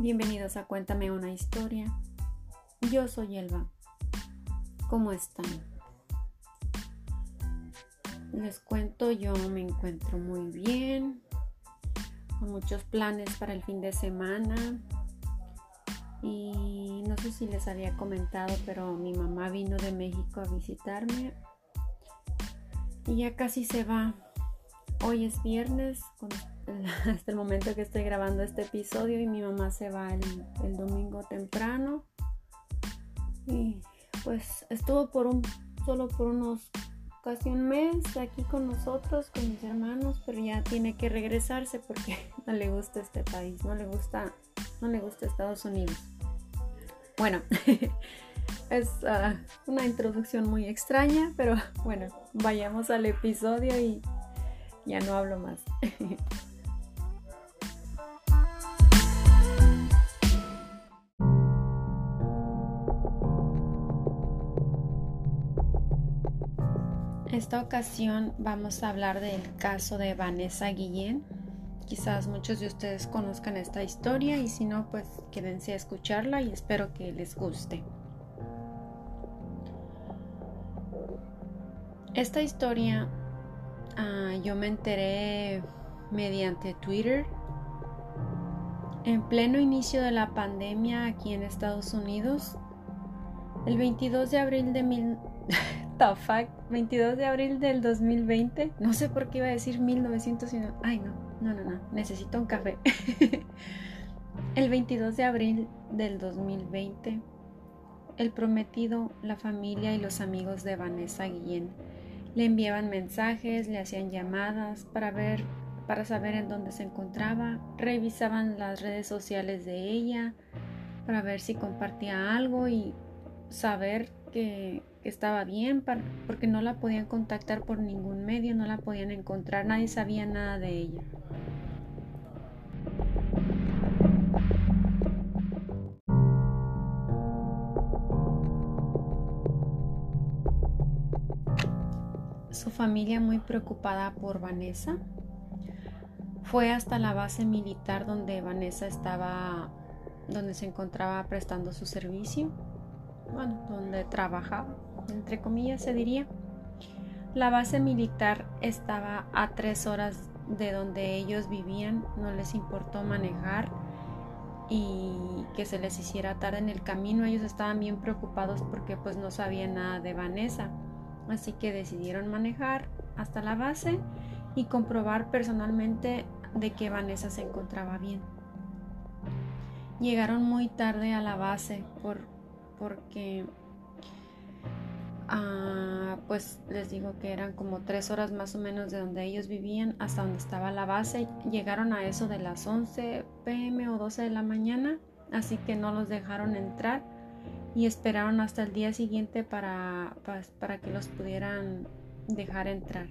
Bienvenidos a Cuéntame una historia. Yo soy Elba. ¿Cómo están? Les cuento, yo me encuentro muy bien, con muchos planes para el fin de semana. Y no sé si les había comentado, pero mi mamá vino de México a visitarme. Y ya casi se va. Hoy es viernes, hasta el momento que estoy grabando este episodio y mi mamá se va el, domingo temprano. Y pues estuvo por un, solo por unos casi un mes aquí con nosotros, con mis hermanos, pero ya tiene que regresarse porque no le gusta este país, no le gusta, no le gusta Estados Unidos. Bueno, es ah, una introducción muy extraña, pero bueno, vayamos al episodio y ya no hablo más. Esta ocasión vamos a hablar del caso de Vanessa Guillén. Quizás muchos de ustedes conozcan esta historia y si no, pues quédense a escucharla y espero que les guste. Esta historia ah, yo me enteré mediante Twitter en pleno inicio de la pandemia aquí en Estados Unidos. El 22 de abril de mil... 22 de abril del 2020. No sé por qué iba a decir 1900. Ay, no, no, no, no. Necesito un café. el 22 de abril del 2020, el prometido, la familia y los amigos de Vanessa Guillén le enviaban mensajes, le hacían llamadas para ver, para saber en dónde se encontraba, revisaban las redes sociales de ella para ver si compartía algo y saber que estaba bien porque no la podían contactar por ningún medio, no la podían encontrar, nadie sabía nada de ella. Su familia muy preocupada por Vanessa fue hasta la base militar donde Vanessa estaba, donde se encontraba prestando su servicio, bueno, donde trabajaba entre comillas se diría. La base militar estaba a tres horas de donde ellos vivían, no les importó manejar y que se les hiciera tarde en el camino. Ellos estaban bien preocupados porque pues no sabían nada de Vanessa. Así que decidieron manejar hasta la base y comprobar personalmente de que Vanessa se encontraba bien. Llegaron muy tarde a la base por, porque Ah, pues les digo que eran como tres horas más o menos de donde ellos vivían hasta donde estaba la base. Llegaron a eso de las 11 pm o 12 de la mañana, así que no los dejaron entrar y esperaron hasta el día siguiente para, para que los pudieran dejar entrar.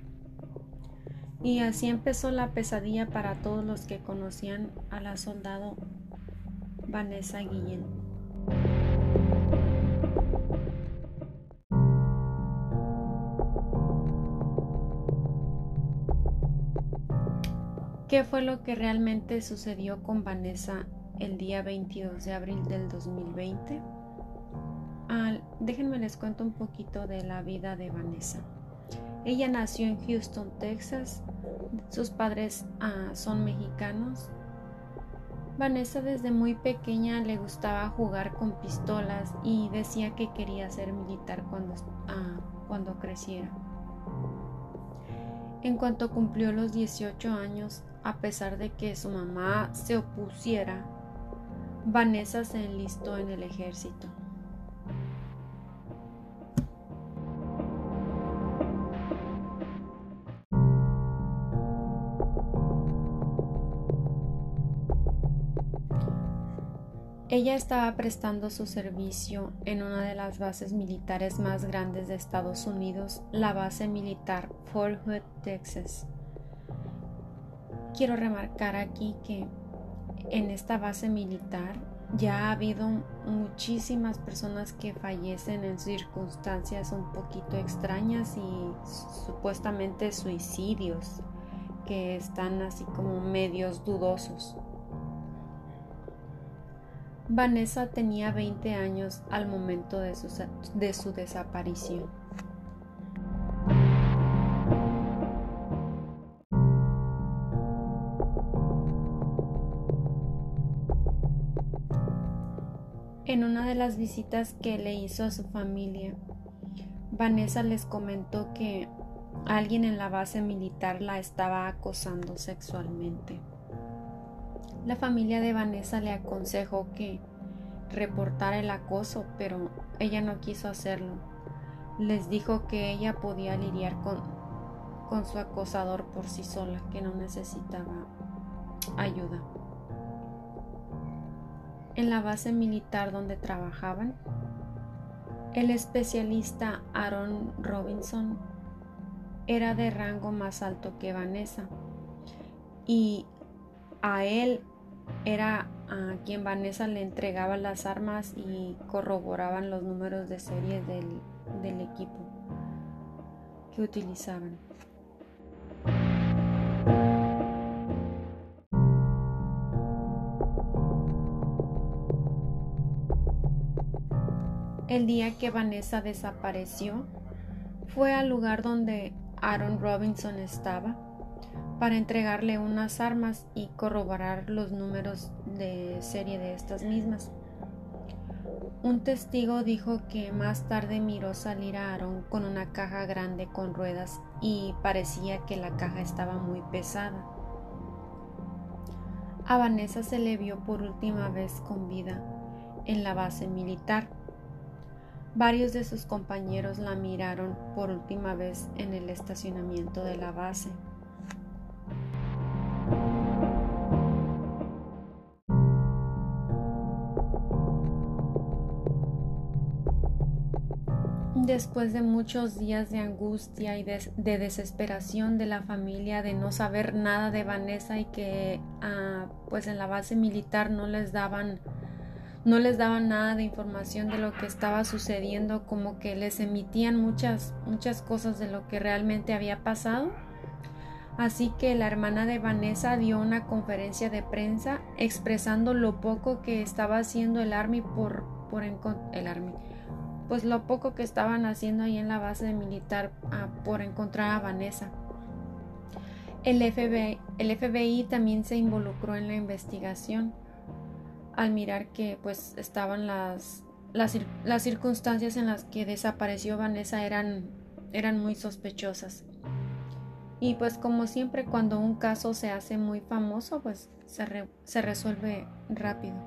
Y así empezó la pesadilla para todos los que conocían a la soldado Vanessa Guillén. ¿Qué fue lo que realmente sucedió con Vanessa el día 22 de abril del 2020? déjenme les cuento un poquito de la vida de Vanessa. Ella nació en Houston, Texas. Sus padres ah, son mexicanos. Vanessa desde muy pequeña le gustaba jugar con pistolas y decía que quería ser militar cuando, ah, cuando creciera. En cuanto cumplió los 18 años, a pesar de que su mamá se opusiera, Vanessa se enlistó en el ejército. Ella estaba prestando su servicio en una de las bases militares más grandes de Estados Unidos, la base militar Fort Hood, Texas. Quiero remarcar aquí que en esta base militar ya ha habido muchísimas personas que fallecen en circunstancias un poquito extrañas y supuestamente suicidios que están así como medios dudosos. Vanessa tenía 20 años al momento de su, de su desaparición. En una de las visitas que le hizo a su familia, Vanessa les comentó que alguien en la base militar la estaba acosando sexualmente. La familia de Vanessa le aconsejó que reportara el acoso, pero ella no quiso hacerlo. Les dijo que ella podía lidiar con, con su acosador por sí sola, que no necesitaba ayuda. En la base militar donde trabajaban, el especialista Aaron Robinson era de rango más alto que Vanessa y a él era a quien Vanessa le entregaba las armas y corroboraban los números de serie del, del equipo que utilizaban. El día que Vanessa desapareció, fue al lugar donde Aaron Robinson estaba para entregarle unas armas y corroborar los números de serie de estas mismas. Un testigo dijo que más tarde miró salir a Aaron con una caja grande con ruedas y parecía que la caja estaba muy pesada. A Vanessa se le vio por última vez con vida en la base militar Varios de sus compañeros la miraron por última vez en el estacionamiento de la base. Después de muchos días de angustia y de, desesperación de la familia de no saber nada de Vanessa y que ah, pues en la base militar no les daban no les daban nada de información de lo que estaba sucediendo, como que les emitían muchas, muchas cosas de lo que realmente había pasado. Así que la hermana de Vanessa dio una conferencia de prensa expresando lo poco que estaba haciendo el Army por, por el Army, pues lo poco que estaban haciendo ahí en la base militar ah, por encontrar a Vanessa. El FBI, el FBI también se involucró en la investigación al mirar que pues estaban las, las, circunstancias en las que desapareció Vanessa eran, eran muy sospechosas. Y pues como siempre cuando un caso se hace muy famoso pues se, se resuelve rápido.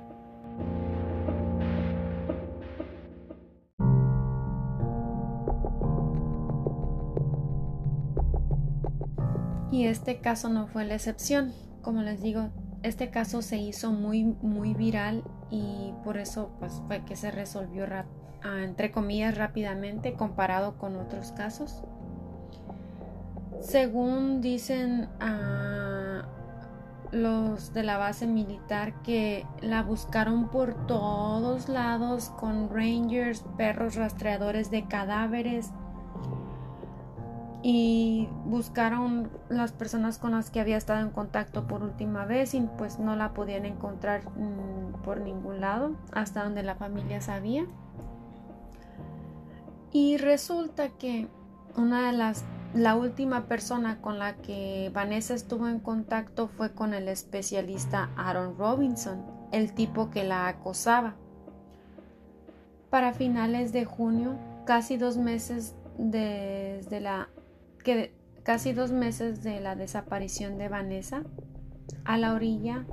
Y este caso no fue la excepción. Como les digo, este caso se hizo muy, muy viral y por eso pues, fue que se resolvió, ah, entre comillas, rápidamente comparado con otros casos. Según dicen ah, los de la base militar que la buscaron por todos lados con rangers, perros rastreadores de cadáveres, y buscaron las personas con las que había estado en contacto por última vez y pues no la podían encontrar mm, por ningún lado hasta donde la familia sabía y resulta que una de las la última persona con la que Vanessa estuvo en contacto fue con el especialista Aaron Robinson, el tipo que la acosaba. Para finales de junio, casi dos meses desde la que casi dos meses de la desaparición de Vanessa, a la orilla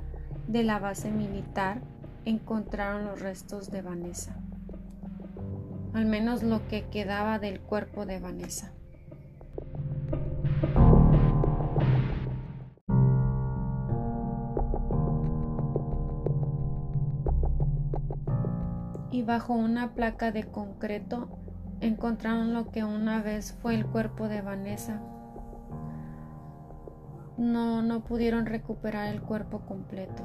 de la base militar encontraron los restos de Vanessa, al menos lo que quedaba del cuerpo de Vanessa. Y bajo una placa de concreto encontraron lo que una vez fue el cuerpo de Vanessa. No, no pudieron recuperar el cuerpo completo.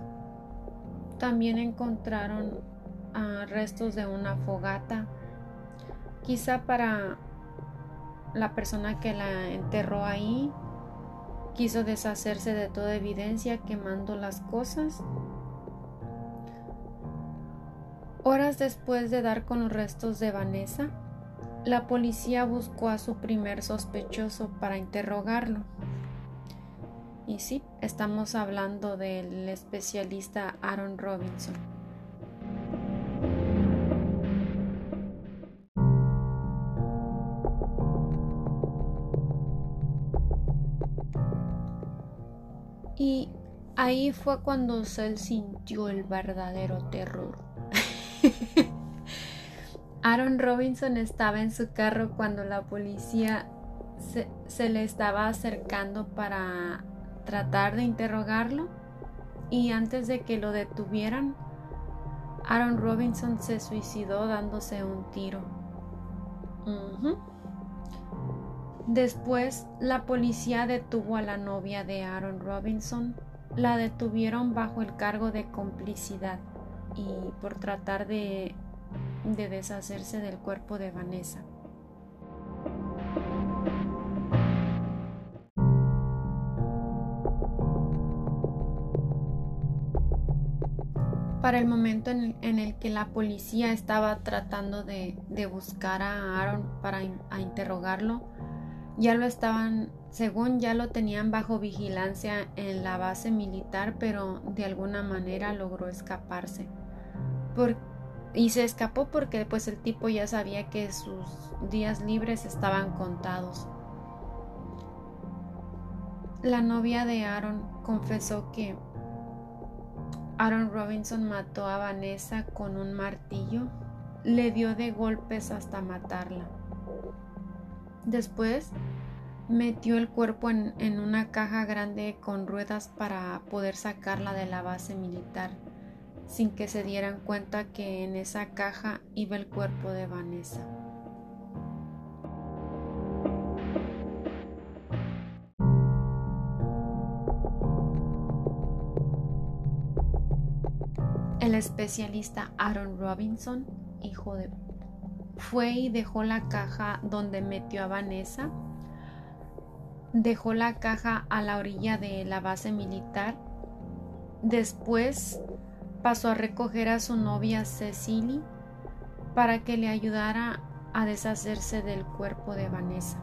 También encontraron restos de una fogata, quizá para la persona que la enterró ahí quiso deshacerse de toda evidencia quemando las cosas Horas después de dar con los restos de Vanessa, la policía buscó a su primer sospechoso para interrogarlo. Y sí, estamos hablando del especialista Aaron Robinson. Y ahí fue cuando él sintió el verdadero terror. Aaron Robinson estaba en su carro cuando la policía se, se, le estaba acercando para tratar de interrogarlo y antes de que lo detuvieran, Aaron Robinson se suicidó dándose un tiro. Después, la policía detuvo a la novia de Aaron Robinson. La detuvieron bajo el cargo de complicidad y por tratar de, de deshacerse del cuerpo de Vanessa. Para el momento en el, que la policía estaba tratando de, buscar a Aaron para interrogarlo, ya lo estaban, según ya lo tenían bajo vigilancia en la base militar, pero de alguna manera logró escaparse. Y se escapó porque pues el tipo ya sabía que sus días libres estaban contados. La novia de Aaron confesó que Aaron Robinson mató a Vanessa con un martillo, le dio de golpes hasta matarla. Después metió el cuerpo en, en, una caja grande con ruedas para poder sacarla de la base militar, sin que se dieran cuenta que en esa caja iba el cuerpo de Vanessa. El especialista Aaron Robinson, hijo de... fue y dejó la caja donde metió a Vanessa. Dejó la caja a la orilla de la base militar. Después pasó a recoger a su novia Cecily para que le ayudara a deshacerse del cuerpo de Vanessa.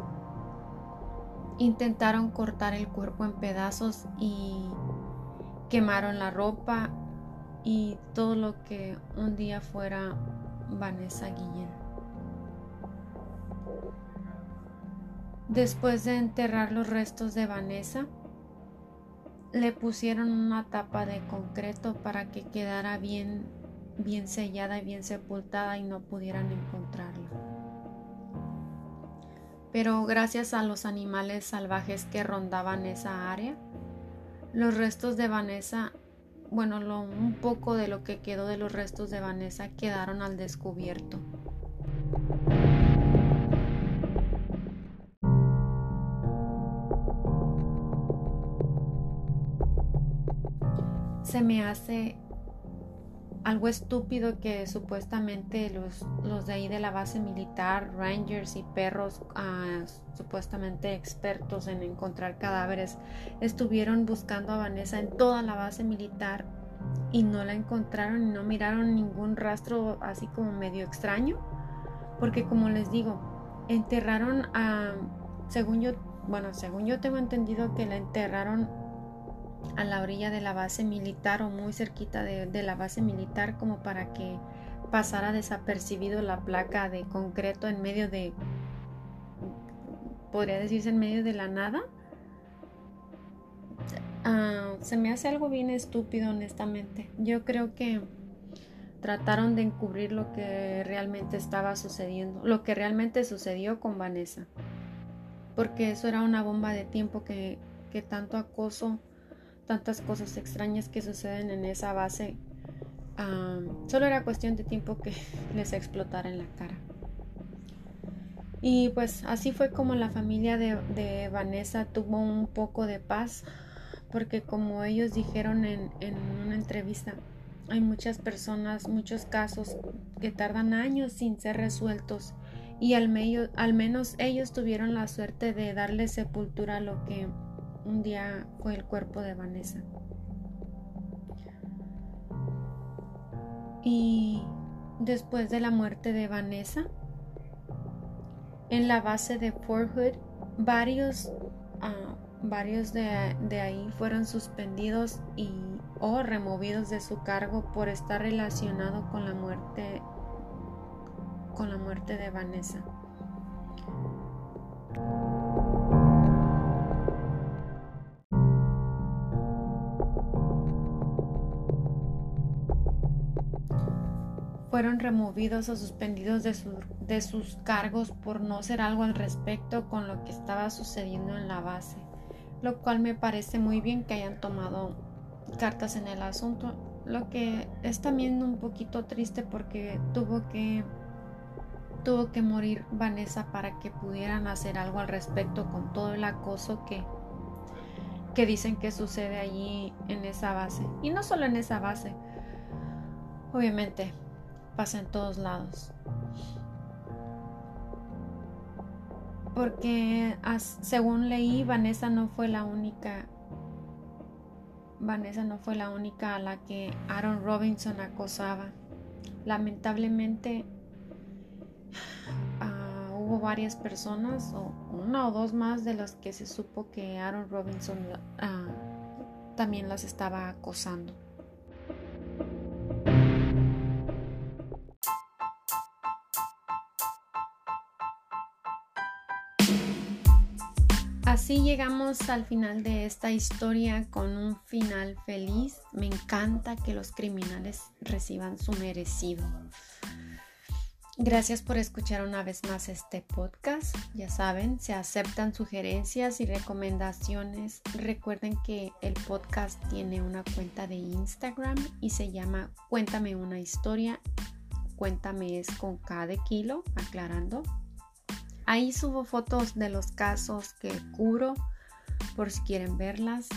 Intentaron cortar el cuerpo en pedazos y quemaron la ropa y todo lo que un día fuera Vanessa Guillén. Después de enterrar los restos de Vanessa, le pusieron una tapa de concreto para que quedara bien, bien sellada y bien sepultada y no pudieran encontrarla. Pero gracias a los animales salvajes que rondaban esa área, los restos de Vanessa bueno, un poco de lo que quedó de los restos de Vanessa quedaron al descubierto. Se me hace algo estúpido que supuestamente los, los, de ahí de la base militar, rangers y perros ah, supuestamente expertos en encontrar cadáveres, estuvieron buscando a Vanessa en toda la base militar y no la encontraron y no miraron ningún rastro así como medio extraño. Porque como les digo, enterraron a, según yo, bueno, según yo tengo entendido que la enterraron a la orilla de la base militar o muy cerquita de, la base militar como para que pasara desapercibido la placa de concreto en medio de, podría decirse en medio de la nada. Ah, se me hace algo bien estúpido honestamente. Yo creo que trataron de encubrir lo que realmente estaba sucediendo, lo que realmente sucedió con Vanessa. Porque eso era una bomba de tiempo que, que tanto acoso tantas cosas extrañas que suceden en esa base. solo era cuestión de tiempo que les explotara en la cara. Y pues así fue como la familia de, Vanessa tuvo un poco de paz, porque como ellos dijeron en, una entrevista, hay muchas personas, muchos casos que tardan años sin ser resueltos y al, al menos ellos tuvieron la suerte de darle sepultura a lo que un día fue el cuerpo de Vanessa. Y después de la muerte de Vanessa. En la base de Fort Hood, varios, ah, varios de, de, ahí fueron suspendidos y o removidos de su cargo por estar relacionado con la muerte con la muerte de Vanessa. Fueron removidos o suspendidos de, de, sus cargos por no hacer algo al respecto con lo que estaba sucediendo en la base, lo cual me parece muy bien que hayan tomado cartas en el asunto, lo que es también un poquito triste porque tuvo que tuvo que morir Vanessa para que pudieran hacer algo al respecto con todo el acoso que que dicen que sucede allí en esa base. Y no solo en esa base obviamente pasa en todos lados. Porque según leí, Vanessa no fue la única. Vanessa no fue la única a la que Aaron Robinson acosaba. Lamentablemente uh, hubo varias personas, o una o dos más de las que se supo que Aaron Robinson uh, también las estaba acosando. Así llegamos al final de esta historia con un final feliz. Me encanta que los criminales reciban su merecido. Gracias por escuchar una vez más este podcast. Ya saben, se aceptan sugerencias y recomendaciones. Recuerden que el podcast tiene una cuenta de Instagram y se llama Cuéntame una historia. Cuéntame es con cada kilo, aclarando. Ahí subo fotos de los casos que curo por si quieren verlas.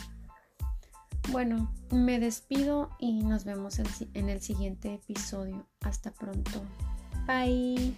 Bueno, me despido y nos vemos en el siguiente episodio. Hasta pronto. Bye.